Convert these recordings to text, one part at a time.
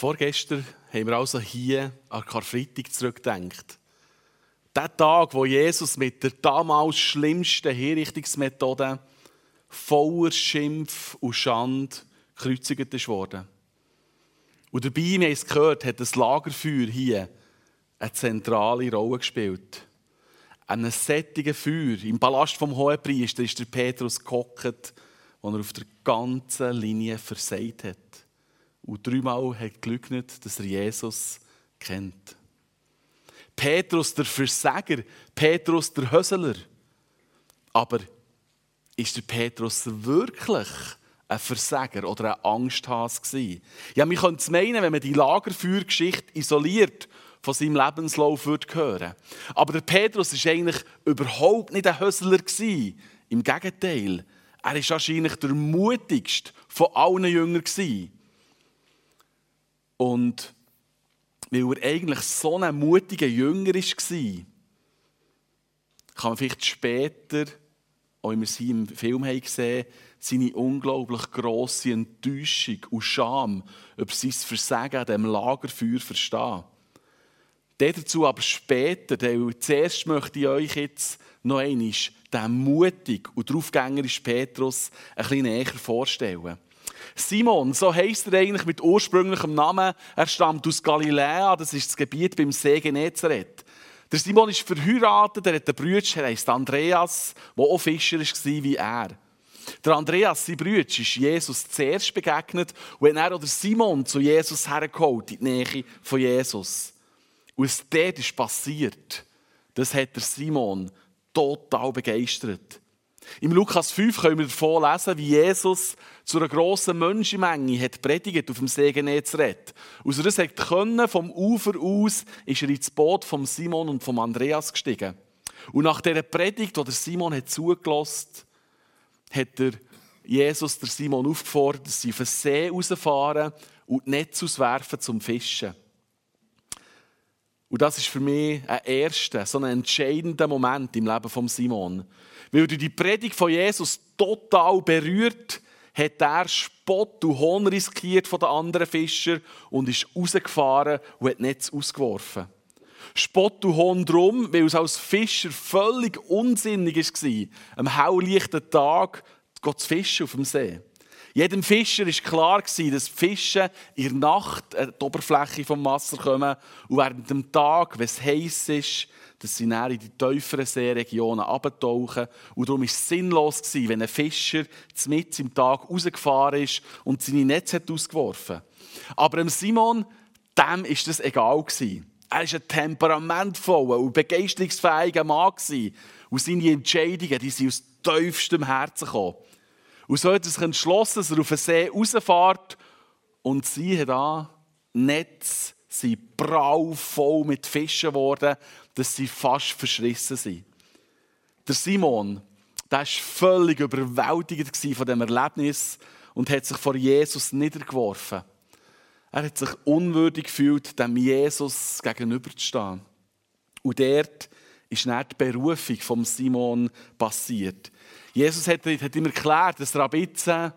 Vorgestern haben wir also hier an Karfreitag zurückgedacht. Der Tag, wo Jesus mit der damals schlimmsten Hinrichtungsmethode voller Schimpf und Schande gekreuzigt wurde. Und dabei, wir haben es gehört, hat das Lagerfeuer hier eine zentrale Rolle gespielt. An einem sättigen Feuer im Palast vom Hohepriester ist der Petrus gehockt, wo er auf der ganzen Linie versagt hat. Und dreimal hat gelügnet, dass er Jesus kennt. Petrus der Versager, Petrus der Hösler. Aber ist der Petrus wirklich ein Versager oder ein Angsthas? Ja, man könnte es meinen, wenn man die Lagerfeuergeschichte isoliert von seinem Lebenslauf würde hören. Aber der Petrus ist eigentlich überhaupt nicht ein Hösler. Im Gegenteil, er ist wahrscheinlich der mutigste von allen Jüngern. Und weil er eigentlich so ein mutiger Jünger war, kann man vielleicht später, auch wenn wir sie im Film haben gesehen seine unglaublich grosse Enttäuschung und Scham über sein Versagen an diesem Lagerfeuer verstehen. Dazu aber später, denn zuerst möchte ich euch jetzt noch einmal den mutig und draufgängerischen Petrus ein bisschen näher vorstellen. Simon, so heisst er eigentlich mit ursprünglichem Namen. Er stammt aus Galiläa, das ist das Gebiet beim See Genezareth. Der Simon ist verheiratet, er hat einen Bruder, er heisst Andreas, der auch Fischer war wie er. Der Andreas, sein Bruder, ist Jesus zuerst begegnet und dann auch Simon zu Jesus hergeholt, in die Nähe von Jesus. Und was dort ist passiert, das hat der Simon total begeistert. Im Lukas 5 können wir davon lesen, wie Jesus zu einer grossen Menschenmenge hat predigt auf dem See Genezareth. Aus er das können, vom Ufer aus ist er ins Boot von Simon und von Andreas gestiegen. Und nach dieser Predigt, die Simon hat zugelassen, hat der Jesus der Simon aufgefordert, dass sie auf den See rausfahren und die Netze auswerfen zum Fischen. Und das ist für mich ein erster, so ein entscheidender Moment im Leben von Simon. Weil durch die Predigt von Jesus total berührt, hat er Spott und Hohn riskiert von den anderen Fischern und ist rausgefahren und hat Netz ausgeworfen. Spott und Hohn drum, weil es als Fischer völlig unsinnig war, am helllichten Tag zu fischen auf dem See. Jedem Fischer war klar, dass die Fische in der Nacht an die Oberfläche des Wassers kommen und während dem Tag, wenn es heiß ist, dass sie in die tieferen Seeregionen abtauchen. Und darum war es sinnlos, wenn ein Fischer mitten im Tag rausgefahren ist und seine Netze hat ausgeworfen hat. Aber Simon, dem war das egal. Er war ein temperamentvoller und begeisterungsfähiger Mann. Und seine Entscheidungen die sind aus tiefstem Herzen gekommen. Und so hat er sich entschlossen, dass er auf den See rausfährt und siehe da, Netz sind brau voll mit Fischen geworden, dass sie fast verschrissen sind. Der Simon, der war völlig überwältigt von dem Erlebnis und hat sich vor Jesus niedergeworfen. Er hat sich unwürdig gefühlt, dem Jesus gegenüberzustehen. Und dort ist dann die Berufung von Simon passiert. Jesus hat, hat ihm erklärt, dass Rabize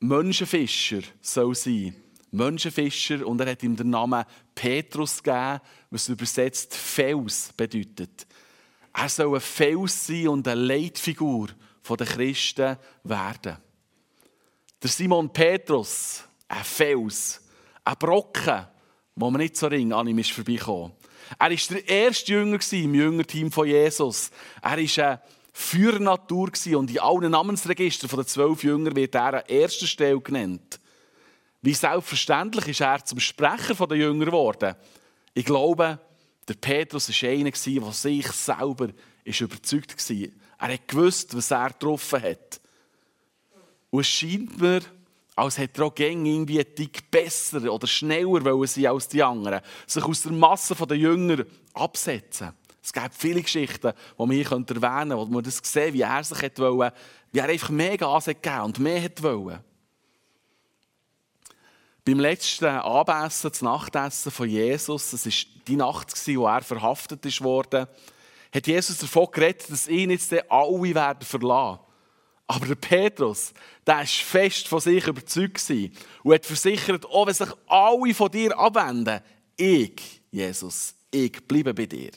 Menschenfischer soll sein Menschenfischer und er hat ihm den Namen Petrus gegeben, was übersetzt Fels bedeutet. Er soll ein Fels sein und eine Leitfigur der Christen werden. Der Simon Petrus, ein Fels, ein Brocken, wo man nicht so ring an ihm ist vorbeikommen. Er war der erste Jünger im Jüngerteam von Jesus. Er war eine Führernatur und in allen Namensregistern der zwölf Jünger wird er an erster Stelle genannt. Wie selbstverständlich ist er zum Sprecher der Jünger geworden. Ich glaube, der Petrus war einer, der sich selber überzeugt war. Er hat gewusst, was er getroffen hat. Und es scheint mir, als hätte er auch irgendwie ein Tick besser oder schneller sein als die anderen. Sich aus der Masse der Jünger absetzen. Es gibt viele Geschichten, die man hier erwähnen könnte, wo man das sehen wie er sich wollte, wie er einfach mehr Gas gegeben und mehr wollte. Beim letzten Abessen, das Nachtessen von Jesus, das war die Nacht, wo er verhaftet wurde, hat Jesus davon geredet, dass ihn jetzt alle werden verlassen Aber der Petrus, der war fest von sich überzeugt und hat versichert, auch wenn sich alle von dir abwenden, ich, Jesus, ich bleibe bei dir.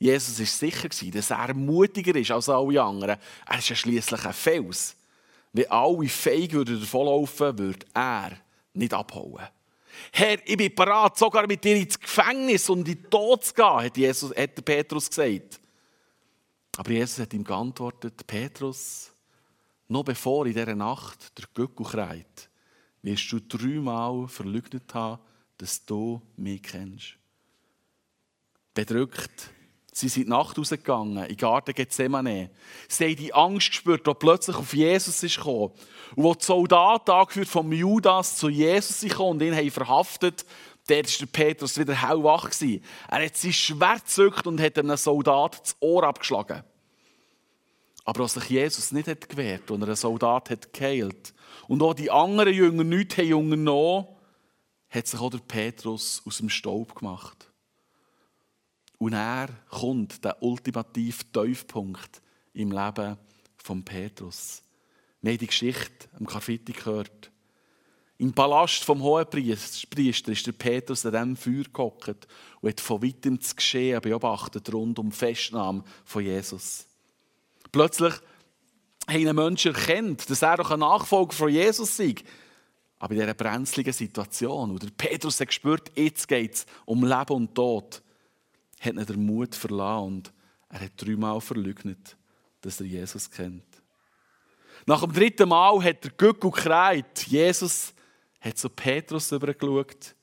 Jesus war sicher, dass er mutiger ist als alle anderen. Er ist ja schliesslich ein Fels. Wenn alle feig davonlaufen würden, würde er nicht abhauen. Herr, ich bin bereit, sogar mit dir ins Gefängnis und in den Tod zu gehen, hat, Jesus, hat Petrus gesagt. Aber Jesus hat ihm geantwortet, Petrus, noch bevor in dieser Nacht der Göckel kreit, wirst du dreimal verleugnet haben, dass du mich kennst. Bedrückt Sie sind die Nacht rausgegangen, in den Garten Gethsemane. Sie haben die Angst gespürt, die plötzlich auf Jesus ist gekommen. Und wo die Soldaten, angeführt vom Judas, zu Jesus sind und ihn haben verhaftet dort war der Petrus wieder hellwach. Er hat sein Schwert gezückt und hat einem Soldat das Ohr abgeschlagen. Aber als sich Jesus nicht hat gewehrt und er einen Soldat hat geheilt und auch die anderen Jünger nichts haben unternommen, hat sich auch der Petrus aus dem Staub gemacht. Und er kommt der ultimative Tiefpunkt im Leben von Petrus. Wir haben die Geschichte am Karfreitag gehört. Im Palast vom Hohenpriester ist der Petrus an diesem Feuer gehockt und hat von weitem das Geschehen beobachtet rund um die Festnahme von Jesus. Plötzlich haben ein Menschen erkannt, dass er doch ein Nachfolger von Jesus sei. Aber in dieser brenzligen Situation, wo der Petrus hat gespürt, jetzt geht es um Leben und Tod, hat er den Mut verlassen und er hat dreimal verleugnet, dass er Jesus kennt. Nach dem dritten Mal hat der Gückel gekreit. Jesus hat zu Petrus übergeschaut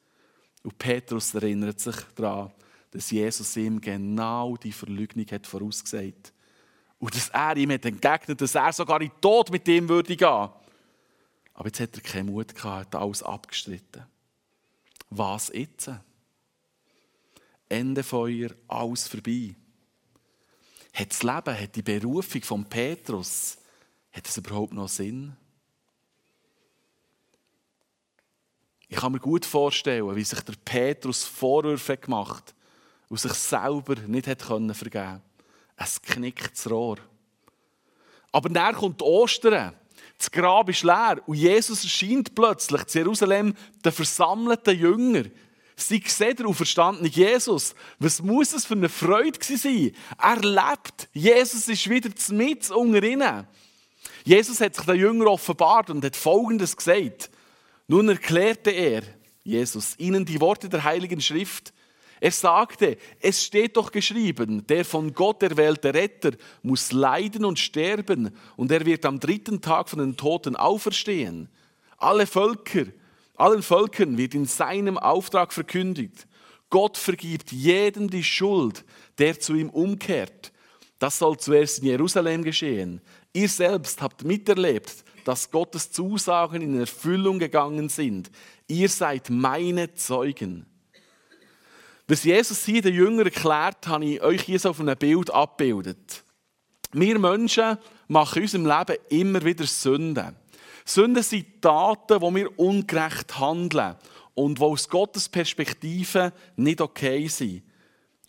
und Petrus erinnert sich daran, dass Jesus ihm genau die Verleugnung hat vorausgesagt und dass er ihm hat entgegnet, dass er sogar in den Tod mit ihm würde gehen. Aber jetzt hat er keinen Mut gehabt, hat alles abgestritten. Was jetzt? Ende Feuer, alles vorbei. Hat das Leben, hat die Berufung von Petrus, hat es überhaupt noch Sinn? Ich kann mir gut vorstellen, wie sich der Petrus Vorwürfe gemacht hat und sich selber nicht hat vergeben konnte. Es knickt das Rohr. Aber dann kommt Ostern. Das Grab ist leer und Jesus erscheint plötzlich in Jerusalem den versammelten Jüngern. Sie sehen den auferstandenen Jesus. Was muss es für eine Freude sein? Er lebt. Jesus ist wieder mit unter ihnen. Jesus hat sich den Jüngern offenbart und hat Folgendes gesagt. Nun erklärte er, Jesus, ihnen die Worte der Heiligen Schrift. Er sagte, es steht doch geschrieben, der von Gott erwählte Retter muss leiden und sterben und er wird am dritten Tag von den Toten auferstehen. Alle Völker, allen Völkern wird in seinem Auftrag verkündigt. Gott vergibt jedem die Schuld, der zu ihm umkehrt. Das soll zuerst in Jerusalem geschehen. Ihr selbst habt miterlebt, dass Gottes Zusagen in Erfüllung gegangen sind. Ihr seid meine Zeugen. Was Jesus hier den Jüngern erklärt, habe ich euch hier so auf einem Bild abgebildet. Wir Menschen machen in unserem Leben immer wieder Sünden. Sünden sind Taten, wo wir ungerecht handeln und die aus Gottes Perspektive nicht okay sind.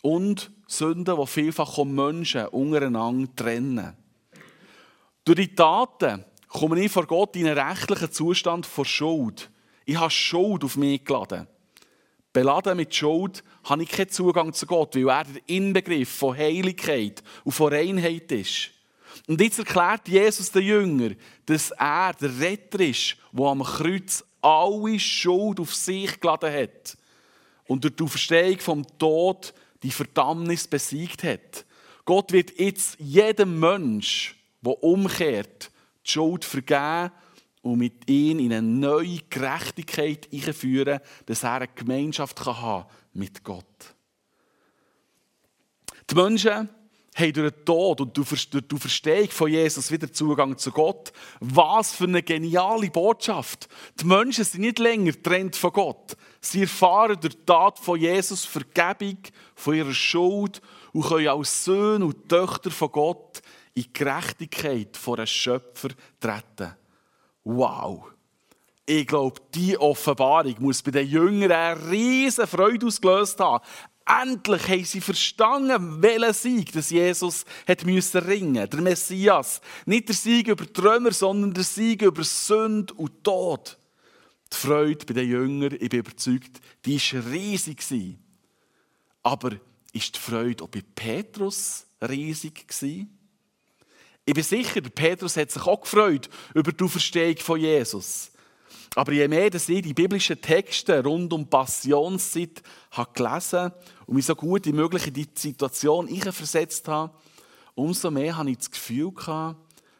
Und Sünden, die vielfach auch Menschen untereinander trennen. Durch die Taten komme ich vor Gott in einen rechtlichen Zustand von Schuld. Ich habe Schuld auf mich geladen. Beladen mit Schuld habe ich keinen Zugang zu Gott, weil er der Inbegriff von Heiligkeit und von Reinheit ist. Und jetzt erklärt Jesus den Jünger, dass er der Retter ist, der am Kreuz alle Schuld auf sich geladen hat und durch die Auferstehung vom Tod die Verdammnis besiegt hat. Gott wird jetzt jedem Mensch, der umkehrt, die Schuld vergeben und mit ihm in eine neue Gerechtigkeit einführen, dass er eine Gemeinschaft haben kann mit Gott. Die Menschen haben durch den Tod und durch die Verstehung von Jesus wieder Zugang zu Gott. Was für eine geniale Botschaft. Die Menschen sind nicht länger getrennt von Gott. Sie erfahren durch die Tat von Jesus Vergebung von ihrer Schuld und können als Söhne und Töchter von Gott in die Gerechtigkeit vor einem Schöpfer treten. Wow! Ich glaube, diese Offenbarung muss bei den Jüngern eine riesige Freude ausgelöst haben. Endlich haben sie verstanden, welchen Sieg das Jesus hat müssen ringen, der Messias. Nicht der Sieg über die Römer, sondern der Sieg über Sünde und Tod. Die Freude bei den Jüngern, ich bin überzeugt, die war riesig. Aber ist die Freude auch bei Petrus riesig? Ich bin sicher, Petrus hat sich auch gefreut über die Auferstehung von Jesus. Aber je mehr dass ich die biblischen Texte rund um Passionszeit habe gelesen und mich so gut wie möglich in die Situation versetzt habe, umso mehr habe ich das Gefühl gehabt,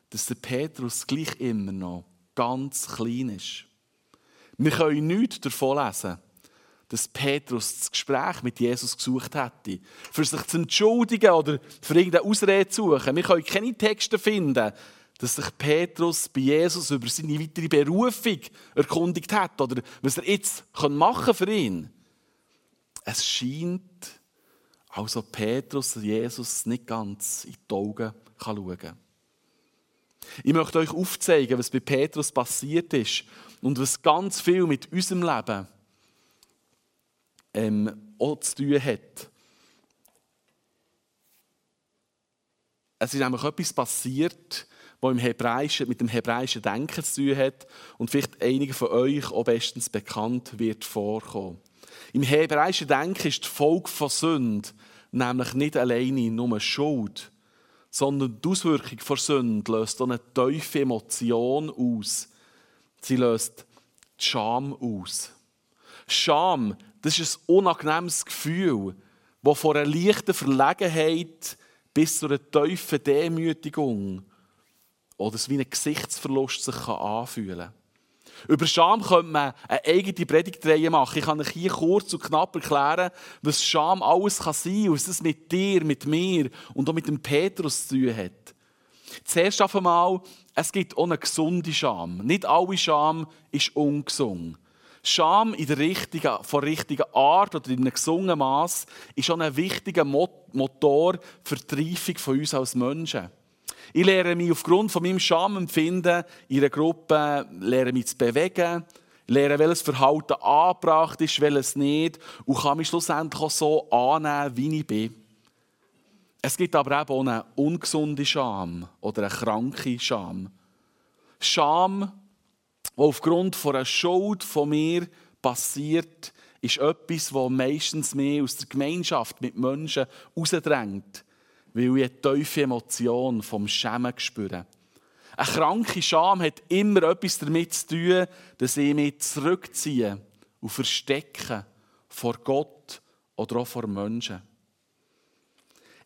dass der Petrus gleich immer noch ganz klein ist. Wir können nichts davon lesen, dass Petrus das Gespräch mit Jesus gesucht hätte, für sich zu entschuldigen oder für irgendeine Ausrede zu suchen. Wir können keine Texte finden, dass sich Petrus bei Jesus über seine weitere Berufung erkundigt hat oder was er jetzt machen für ihn. Es scheint, also Petrus Jesus nicht ganz in die Augen schauen kann. Ich möchte euch aufzeigen, was bei Petrus passiert ist und was ganz viel mit unserem Leben ähm, auch zu tun hat. Es ist nämlich etwas passiert, was im Hebräischen, mit dem hebräischen Denken zu tun hat und vielleicht einigen von euch auch bestens bekannt wird vorkommen. Im hebräischen Denken ist die Folge von Sünde nämlich nicht alleine nur Schuld, sondern die Auswirkung von Sünde löst eine tiefe Emotion aus. Sie löst die Scham aus. Scham das ist ein unangenehmes Gefühl, das von einer leichten Verlegenheit bis zu einer tiefen Demütigung oder wie ein Gesichtsverlust sich anfühlen kann. Über Scham könnte man eine eigene Predigtreihe machen. Ich kann euch hier kurz und knapp erklären, was Scham alles kann sein kann, was es mit dir, mit mir und auch mit dem Petrus zu tun hat. Zuerst einmal, es gibt auch eine gesunde Scham. Nicht alle Scham ist ungesund. Scham in der richtigen, von der richtigen Art oder in einem gesungenen Maß ist schon ein wichtiger Motor für die Reifung von uns als Menschen. Ich lerne mich aufgrund von meinem Schamempfinden in einer Gruppe lerne mich zu bewegen, lerne, welches Verhalten angebracht ist, welches nicht und kann mich schlussendlich auch so annehmen, wie ich bin. Es gibt aber auch eine ungesunde Scham oder eine kranke Scham. Scham was aufgrund von einer Schuld von mir passiert, ist etwas, was meistens mehr aus der Gemeinschaft mit Menschen herausdrängt, weil ich eine tiefe Emotion vom Schämen spüre. Eine kranke Scham hat immer etwas damit zu tun, dass ich mich zurückziehe und verstecke vor Gott oder auch vor Menschen.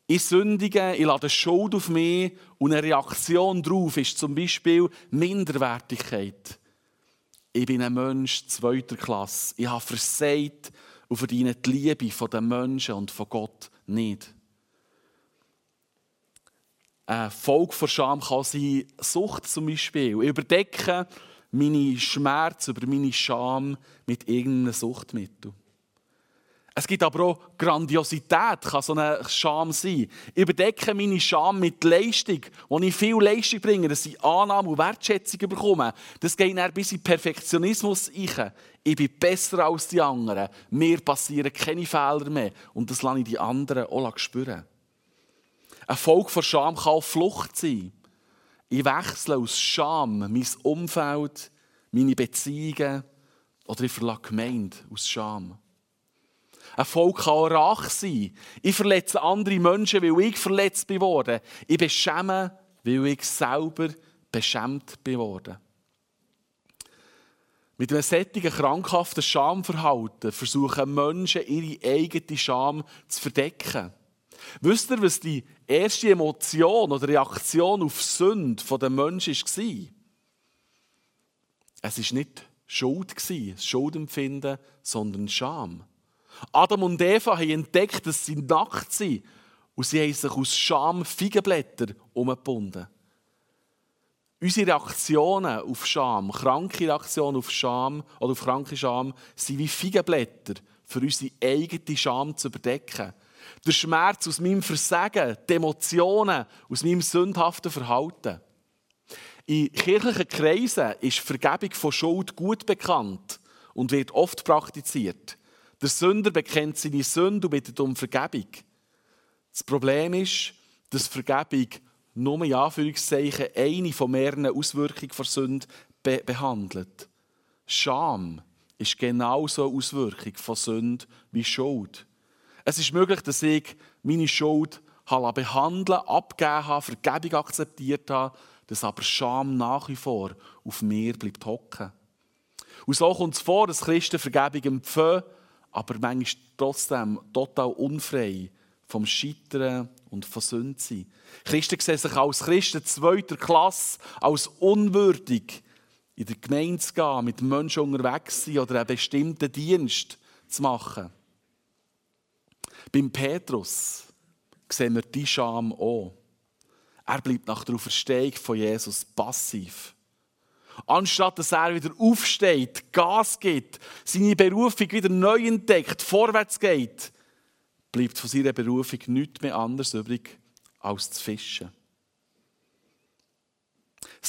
Ich sündige, ich lade Schuld auf mich und eine Reaktion darauf ist zum Beispiel Minderwertigkeit. Ich bin ein Mensch zweiter Klasse. Ich habe versagt und verdiene die Liebe der Menschen und von Gott nicht. Eine Folge von Scham kann sein Sucht zum Beispiel. Ich überdecke meine Schmerz über meine Scham mit irgendeinem Suchtmittel. Es gibt aber auch Grandiosität, kann so eine Scham sein. Ich überdecke meine Scham mit Leistung, wo ich viel Leistung bringe, dass ich Annahme und Wertschätzung bekomme. Das geht dann bis in Perfektionismus rein. Ich bin besser als die anderen. Mir passieren keine Fehler mehr. Und das lasse ich die anderen auch spüren. Ein Folge von Scham kann Flucht sein. Ich wechsle aus Scham mein Umfeld, meine Beziehungen oder ich verlasse Gemeinde aus Scham. Ein Volk kann auch Rache sein. Ich verletze andere Menschen, weil ich verletzt bin worden. Ich beschäme, weil ich selber beschämt bin worden. Mit einem sättigen, krankhaften Schamverhalten versuchen Menschen, ihre eigene Scham zu verdecken. Wisst ihr, was die erste Emotion oder Reaktion auf Sünde der Menschen war? Es war nicht Schuld, das Schuldempfinden, sondern Scham. Adam und Eva haben entdeckt, dass sie nackt sind und sie haben sich aus Scham Feigenblätter umgebunden. Unsere Reaktionen auf Scham, kranke Reaktionen auf Scham oder auf kranke Scham, sind wie Feigenblätter für unsere eigene Scham zu überdecken. Der Schmerz aus meinem Versagen, die Emotionen aus meinem sündhaften Verhalten. In kirchlichen Kreisen ist Vergebung von Schuld gut bekannt und wird oft praktiziert. Der Sünder bekennt seine Sünde und bittet um Vergebung. Das Problem ist, dass Vergebung nur in Anführungszeichen eine von mehreren Auswirkungen der Sünde be behandelt. Scham ist genauso eine Auswirkung von Sünde wie Schuld. Es ist möglich, dass ich meine Schuld behandeln, abgegeben habe, Vergebung akzeptiert habe, dass aber Scham nach wie vor auf mir bleibt hocken. Und so kommt es vor, dass Christen Vergebung empfangen, aber manchmal trotzdem total unfrei vom Scheitern und von Sünde sind. Christen sehen sich als Christen zweiter Klasse, als unwürdig, in der Gemeinde zu gehen, mit Menschen unterwegs zu sein oder einen bestimmten Dienst zu machen. Beim Petrus sehen wir die Scham auch. Er bleibt nach der Auferstehung von Jesus passiv. Anstatt dass er wieder aufsteht, Gas gibt, seine Berufung wieder neu entdeckt, vorwärts geht, bleibt von seiner Berufung nichts mehr anders übrig, als zu fischen.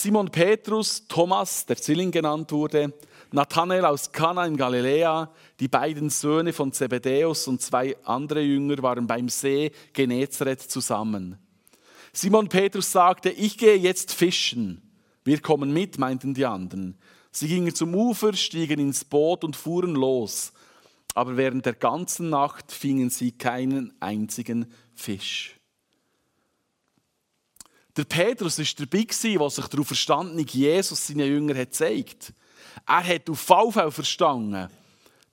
Simon Petrus, Thomas, der Zwilling genannt wurde, Nathanael aus Kana in Galiläa, die beiden Söhne von Zebedäus und zwei andere Jünger waren beim See Genezareth zusammen. Simon Petrus sagte, ich gehe jetzt fischen. Wir kommen mit, meinten die anderen. Sie gingen zum Ufer, stiegen ins Boot und fuhren los. Aber während der ganzen Nacht fingen sie keinen einzigen Fisch. Der Petrus war dabei, was sich darauf verstanden Jesus seinen Jüngern hat gezeigt Er hat auf Fallfall verstanden,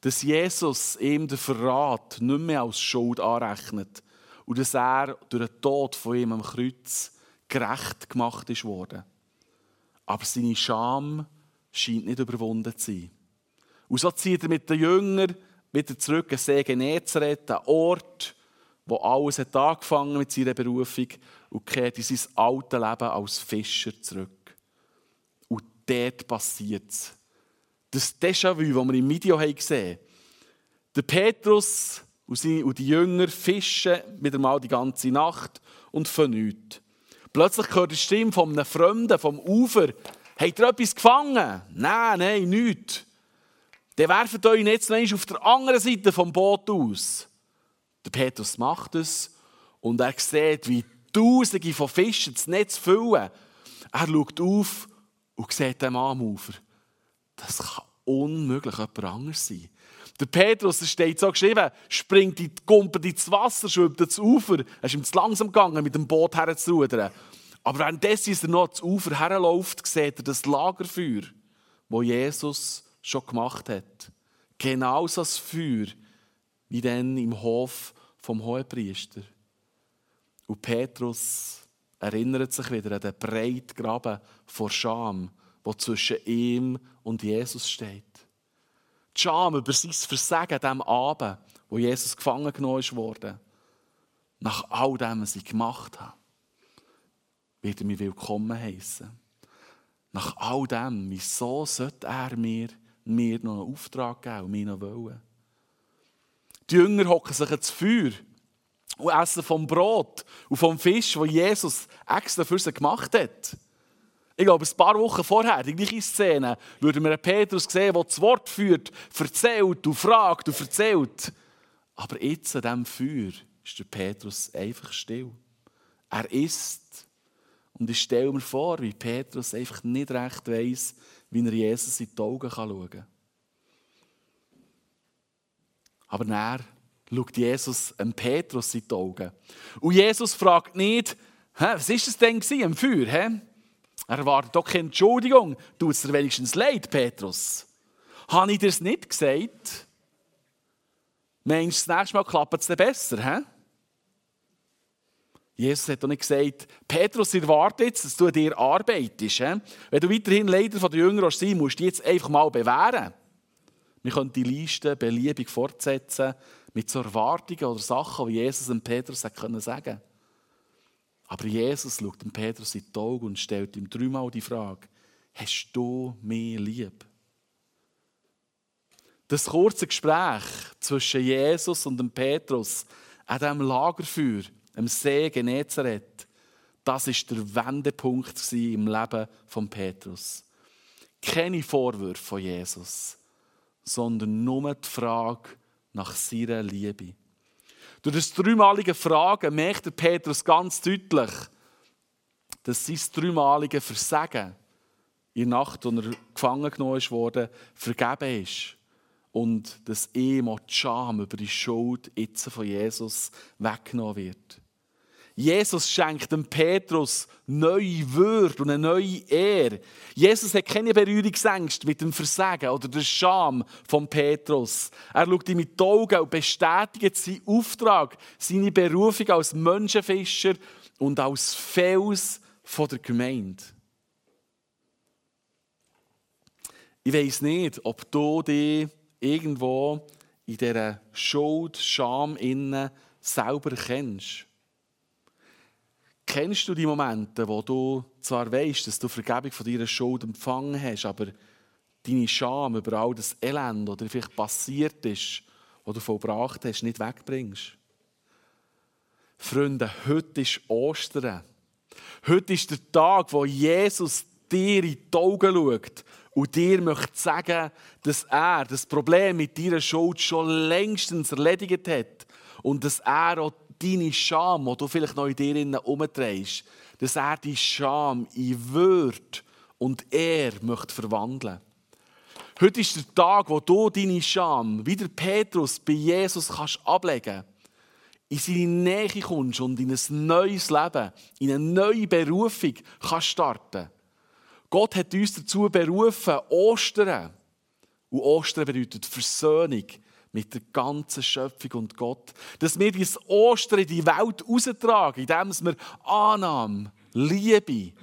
dass Jesus ihm den Verrat nicht mehr als Schuld anrechnet und dass er durch den Tod von ihm am Kreuz gerecht gemacht ist worden. Aber seine Scham scheint nicht überwunden zu sein. Und so zieht er mit den Jüngern wieder zurück an See Genezareth, ein Ort, wo alles hat angefangen mit seiner Berufung und kehrt in sein altes Leben als Fischer zurück. Und dort passiert es. Das Déjà-vu, das wir im Video gesehen haben. Der Petrus und die Jünger fischen wieder mal die ganze Nacht und von. Plötzlich hört die Stimme von einem Fremden vom Ufer. Habt ihr etwas gefangen? Nein, nein, nichts. Dann werft euch jetzt auf der anderen Seite vom Boot aus. Der Petrus macht es und er sieht, wie Tausende von Fischen das Netz füllen. Er schaut auf und sieht den Mann am Ufer. Das kann unmöglich jemand anders sein. Der Petrus, es steht so geschrieben, springt in die Gumpe ins Wasser, schwimmt ins Ufer. Er ist ihm zu langsam gegangen, mit dem Boot herzurudern. Aber währenddessen er noch ans Ufer herläuft, sieht er das Lagerfeuer, das Jesus schon gemacht hat. Genauso das Feuer wie dann im Hof vom Hohepriester. Und Petrus erinnert sich wieder an den breiten Graben vor Scham, wo zwischen ihm und Jesus steht. Die Scham über sein Versagen diesem Abend, wo Jesus gefangen genommen wurde. Nach all dem, was ich gemacht habe, wird er mich willkommen heißen. Nach all dem, wieso sollte er mir mir noch einen Auftrag geben und mich noch wollen. Die Jünger hocken sich ins Feuer und essen vom Brot und vom Fisch, wo Jesus extra für sie gemacht hat. Ich glaube, ein paar Wochen vorher, die gleiche Szene, würden wir Petrus sehen, der das Wort führt, erzählt und fragt und erzählt. Aber jetzt an diesem Feuer ist der Petrus einfach still. Er isst. Und ich stelle mir vor, wie Petrus einfach nicht recht weiss, wie er Jesus in die Augen schauen kann. Aber dann schaut Jesus einem Petrus in die Augen. Und Jesus fragt nicht, was war das denn im Feuer? He? Er erwartet doch keine Entschuldigung. Tut es dir wenigstens leid, Petrus? Habe ich dir das nicht gesagt? Meinst du, das nächste Mal klappt es besser? He? Jesus hat doch nicht gesagt, Petrus, ich warte jetzt, dass du dir arbeitest. Wenn du weiterhin Leiter der Jünger sein musst du jetzt einfach mal bewähren. Wir können die Liste beliebig fortsetzen mit so Erwartungen oder Sachen, die Jesus dem Petrus sagen können. Aber Jesus schaut dem Petrus in die Augen und stellt ihm dreimal die Frage, hast du mich lieb? Das kurze Gespräch zwischen Jesus und dem Petrus an diesem Lagerfeuer am See Genezareth, das ist der Wendepunkt im Leben von Petrus. Keine Vorwürfe von Jesus, sondern nur die Frage, nach seiner Liebe. Durch das dreimalige Fragen merkt der Petrus ganz deutlich, dass sein dreimalige Versagen in der Nacht, als er gefangen genommen wurde, vergeben ist. Und dass ihm auch die Scham über die Schuld jetzt von Jesus weggenommen wird. Jesus schenkt dem Petrus neue Würde und eine neue Ehre. Jesus hat keine Berührungsängste mit dem Versagen oder der Scham von Petrus. Er schaut ihm mit den Augen und bestätigt seinen Auftrag, seine Berufung als Menschenfischer und als Fels der Gemeinde. Ich weiß nicht, ob du dich irgendwo in dieser Schuld, Scham innen selber kennst. Kennst du die Momente, wo du zwar weißt, dass du Vergebung von deiner Schuld empfangen hast, aber deine Scham über all das Elend, oder vielleicht passiert ist, was du vollbracht hast, nicht wegbringst? Freunde, heute ist Ostern. Heute ist der Tag, wo Jesus dir in die Augen schaut und dir möchte sagen, dass er das Problem mit deiner Schuld schon längstens erledigt hat und dass er auch deine Scham, die du vielleicht noch in dir herumdrehst, dass er die Scham in Würde und er möchte verwandeln. Heute ist der Tag, wo du deine Scham, wie der Petrus bei Jesus kannst ablegen in seine Nähe kommst und in ein neues Leben, in eine neue Berufung kannst starten. Gott hat uns dazu berufen, Ostern. Und Ostern bedeutet Versöhnung mit der ganzen Schöpfung und Gott. Dass wir dieses Ostern in die Welt raustragen, indem wir Annahme, Liebe,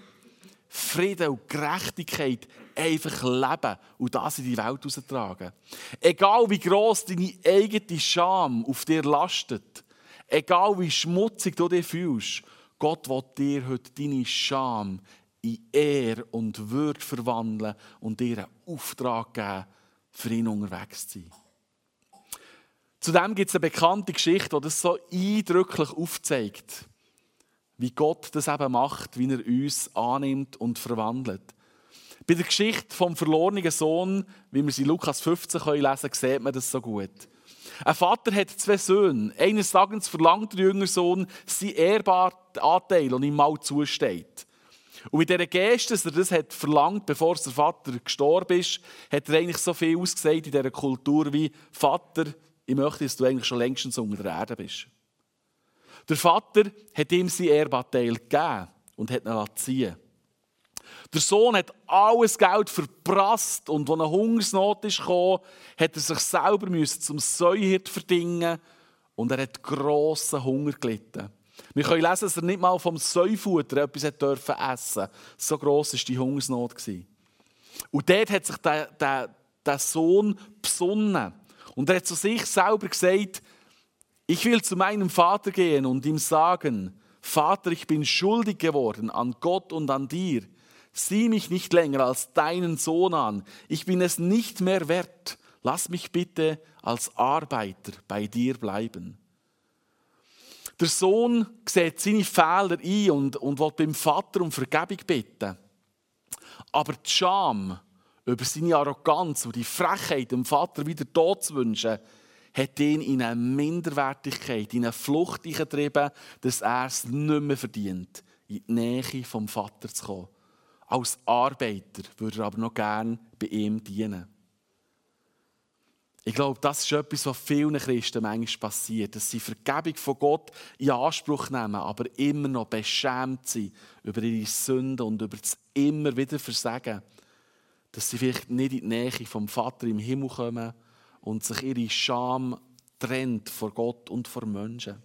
Frieden und Gerechtigkeit einfach leben und das in die Welt raustragen. Egal wie gross deine eigene Scham auf dir lastet, egal wie schmutzig du dich fühlst, Gott will dir heute deine Scham in Ehr und Würde verwandeln und dir einen Auftrag geben, für ihn unterwegs zu sein. Zudem gibt es eine bekannte Geschichte, die das so eindrücklich aufzeigt, wie Gott das eben macht, wie er uns annimmt und verwandelt. Bei der Geschichte vom verlorenen Sohn, wie wir sie in Lukas 15 lesen können, sieht man das so gut. Ein Vater hat zwei Söhne. Eines Tages verlangt der jüngere Sohn seinen ehrbaren Anteil und ihm mal zusteht. Und mit dieser Geste, dass er das hat verlangt, bevor der Vater gestorben ist, hat er eigentlich so viel ausgesagt in dieser Kultur wie Vater, ich möchte, dass du eigentlich schon längstens unter der Erde bist. Der Vater hat ihm sein Erbanteil gegeben und hat ihn ziehen Der Sohn hat alles Geld verprasst und als eine Hungersnot ist gekommen, hat er sich selber zum Säuhirt verdingen und er hat grossen Hunger gelitten. Wir können lesen, dass er nicht mal vom Säufutter etwas essen durfte. So gross war die Hungersnot. Und dort hat sich der, der, der Sohn besonnen und er hat zu sich selber gesagt, ich will zu meinem Vater gehen und ihm sagen, Vater, ich bin schuldig geworden an Gott und an dir. Sieh mich nicht länger als deinen Sohn an. Ich bin es nicht mehr wert. Lass mich bitte als Arbeiter bei dir bleiben. Der Sohn sieht seine Fehler ein und, und will beim Vater um Vergebung bitten. Aber die Scham über seine Arroganz und die Frechheit, dem Vater wieder tot zu wünschen, hat ihn in eine Minderwertigkeit, in eine Flucht getrieben, dass er es nicht mehr verdient, in die Nähe vom Vater zu kommen. Als Arbeiter würde er aber noch gern bei ihm dienen. Ich glaube, das ist etwas, was vielen Christen manchmal passiert, dass sie Vergebung von Gott in Anspruch nehmen, aber immer noch beschämt sind über ihre Sünden und über das immer wieder Versagen dass sie vielleicht nicht in die Nähe vom Vater im Himmel kommen und sich ihre Scham trennt vor Gott und vor Menschen.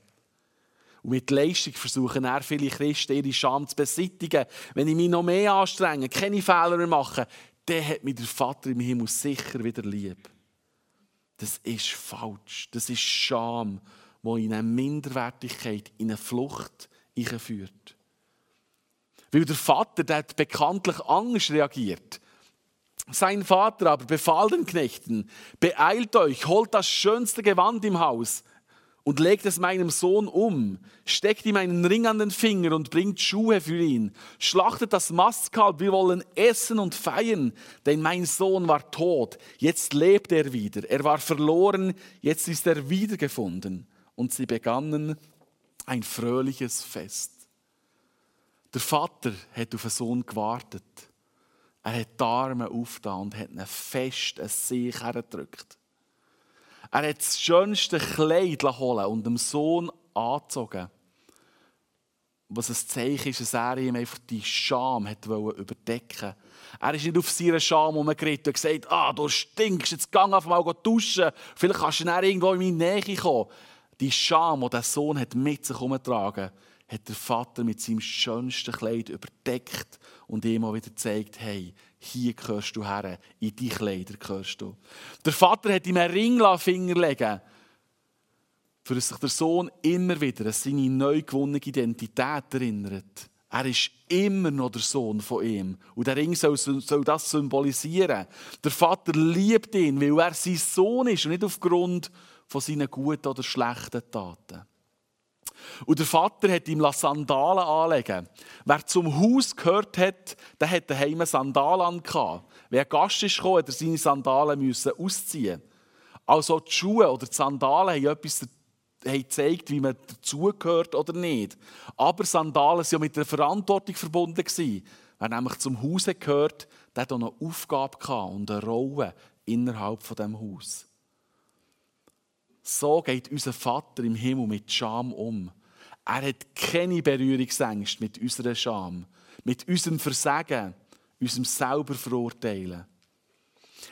Und mit Leistung versuchen er viele Christen ihre Scham zu beseitigen. Wenn ich mich noch mehr anstrenge, keine Fehler mehr mache, dann hat mich der Vater im Himmel sicher wieder lieb. Das ist falsch. Das ist Scham, die in eine Minderwertigkeit, in eine Flucht führt. Weil der Vater der hat bekanntlich Angst reagiert. Sein Vater aber befahl den Knechten, beeilt euch, holt das schönste Gewand im Haus und legt es meinem Sohn um, steckt ihm einen Ring an den Finger und bringt Schuhe für ihn, schlachtet das Mastkalb, wir wollen essen und feiern, denn mein Sohn war tot, jetzt lebt er wieder, er war verloren, jetzt ist er wiedergefunden. Und sie begannen ein fröhliches Fest. Der Vater hat auf den Sohn gewartet. Er hat die Arme aufgetan und hat ihn fest an sich hergedrückt. Er hat das schönste Kleid holen und dem Sohn angezogen. Was ein Zeichen ist, dass er ihm einfach die Scham hat überdecken Er ist nicht auf seine Scham umgeritten und gesagt, ah, du stinkst, jetzt geh einfach mal duschen, vielleicht kannst du dann irgendwo in meine Nähe kommen. Die Scham, die der Sohn hat mit sich herumgetragen hat der Vater mit seinem schönsten Kleid überdeckt und ihm auch wieder gezeigt, hey, hier gehörst du her, in die Kleider gehörst du. Der Vater hat ihm einen Ring Finger legen für sich der Sohn immer wieder an seine neu gewonnene Identität erinnert. Er ist immer noch der Sohn von ihm. Und der Ring soll, soll das symbolisieren. Der Vater liebt ihn, weil er sein Sohn ist und nicht aufgrund von seinen guten oder schlechten Taten. Und der Vater hat ihm Sandalen anlegen Wer zum Haus gehört hat, der hat daheim Sandalen an. Wenn ein Gast ist gekommen, hat er seine Sandalen ausziehen Also die Schuhe oder die Sandalen haben etwas gezeigt, wie man dazugehört oder nicht. Aber Sandalen waren ja mit der Verantwortung verbunden. Wer nämlich zum Haus gehört, der hat auch eine Aufgabe und eine Rolle innerhalb von dem Haus. So geht unser Vater im Himmel mit Scham um. Er hat keine Berührungsängste mit unserer Scham, mit unserem Versagen, unserem selber Verurteilen.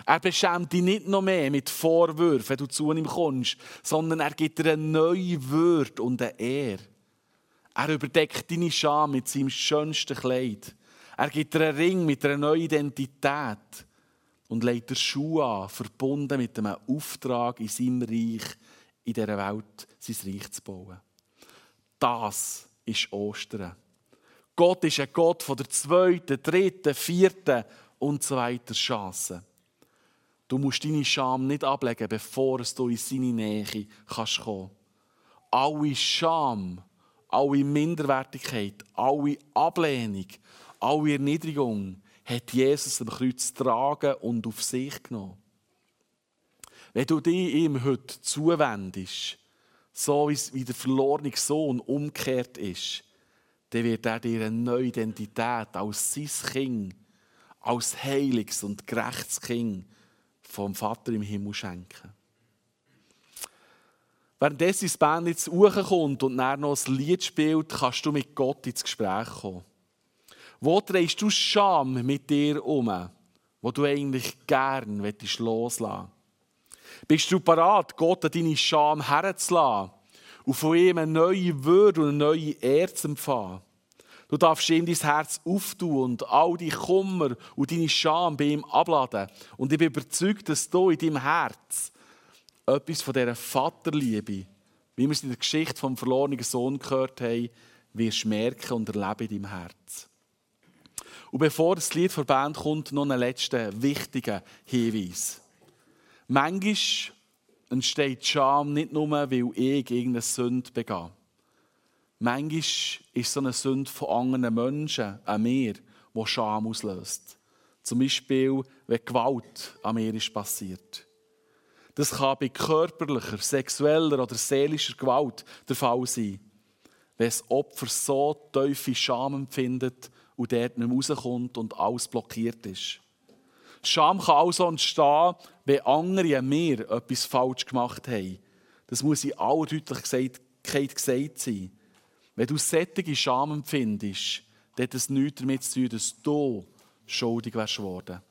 Er beschämt dich nicht noch mehr mit Vorwürfen, wenn du zu ihm kommst, sondern er gibt dir eine neue Würde und eine Ehre. Er überdeckt deine Scham mit seinem schönsten Kleid. Er gibt dir einen Ring mit einer neuen Identität und legt dir Schuhe an, verbunden mit einem Auftrag in seinem Reich, in dieser Welt sein Reich zu bauen. Das ist Ostern. Gott ist ein Gott von der zweiten, dritten, vierten und so weiter Chance. Du musst deine Scham nicht ablegen, bevor du in seine Nähe kannst kommen. Alle Scham, alle Minderwertigkeit, alle Ablehnung, alle Erniedrigung hat Jesus am Kreuz getragen und auf sich genommen. Wenn du dich ihm heute zuwendest, so wie der verlorene Sohn umgekehrt ist, dann wird er dir eine neue Identität als sein Kind, als heiliges und gerechtes Kind vom Vater im Himmel schenken. Während das Band jetzt hochkommt und dann noch ein Lied spielt, kannst du mit Gott ins Gespräch kommen. Wo drehst du Scham mit dir um, wo du eigentlich gern loslassen willst? Bist du parat, Gott an deine Scham herzulassen und von ihm eine neue Würde und eine neue Ehre zu empfangen? Du darfst ihm dein Herz auftun und all die Kummer und deine Scham bei ihm abladen. Und ich bin überzeugt, dass du in deinem Herz etwas von dieser Vaterliebe, wie wir es in der Geschichte vom verlorenen Sohn gehört haben, wirst merken und erleben in deinem Herz. Und bevor das Lied von der Band kommt, noch einen letzten wichtigen Hinweis. Manchmal entsteht Scham nicht nur, weil ich irgendeine Sünde begehe. Manchmal ist so eine Sünde von anderen Menschen an mir, die Scham auslöst. Zum Beispiel, wenn Gewalt an mir ist passiert. Das kann bei körperlicher, sexueller oder seelischer Gewalt der Fall sein. Wenn das Opfer so tiefe Scham empfindet und dort nicht rauskommt und alles blockiert ist. Scham kann also entstehen, wenn andere an mir etwas falsch gemacht haben. Das muss in aller Deutlichkeit gesagt sein. Wenn du sättige Scham empfindest, dann hat es nichts damit zu tun, dass du schuldig wärst worden.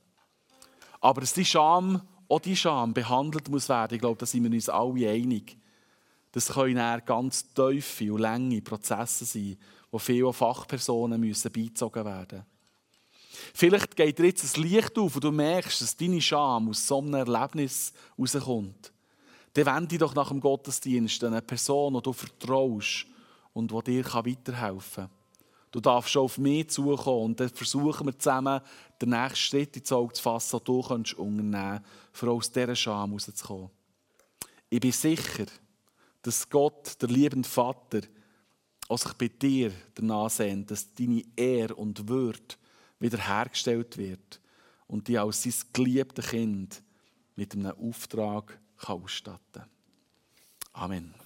Aber dass die Scham, auch die Scham behandelt muss werden, ich glaube, da sind wir uns alle einig. Das können eher ganz tiefe und lange Prozesse sein, wo viele Fachpersonen müssen beizogen werden müssen. Vielleicht geht dir jetzt ein Licht auf und du merkst, dass deine Scham aus so einem Erlebnis rauskommt. Dann wende dich doch nach dem Gottesdienst an eine Person, die du vertraust und die dir weiterhelfen kann. Du darfst auf mich zukommen und dann versuchen wir zusammen, den nächsten Schritt ins Auge zu fassen, den du unternehmen kannst, um aus dieser Scham rauszukommen. Ich bin sicher, dass Gott, der liebende Vater, auch sich bei dir danach sehnt, dass deine Ehre und Würde wiederhergestellt wird und die als sein geliebtes Kind mit einem Auftrag ausstatten kann. Amen.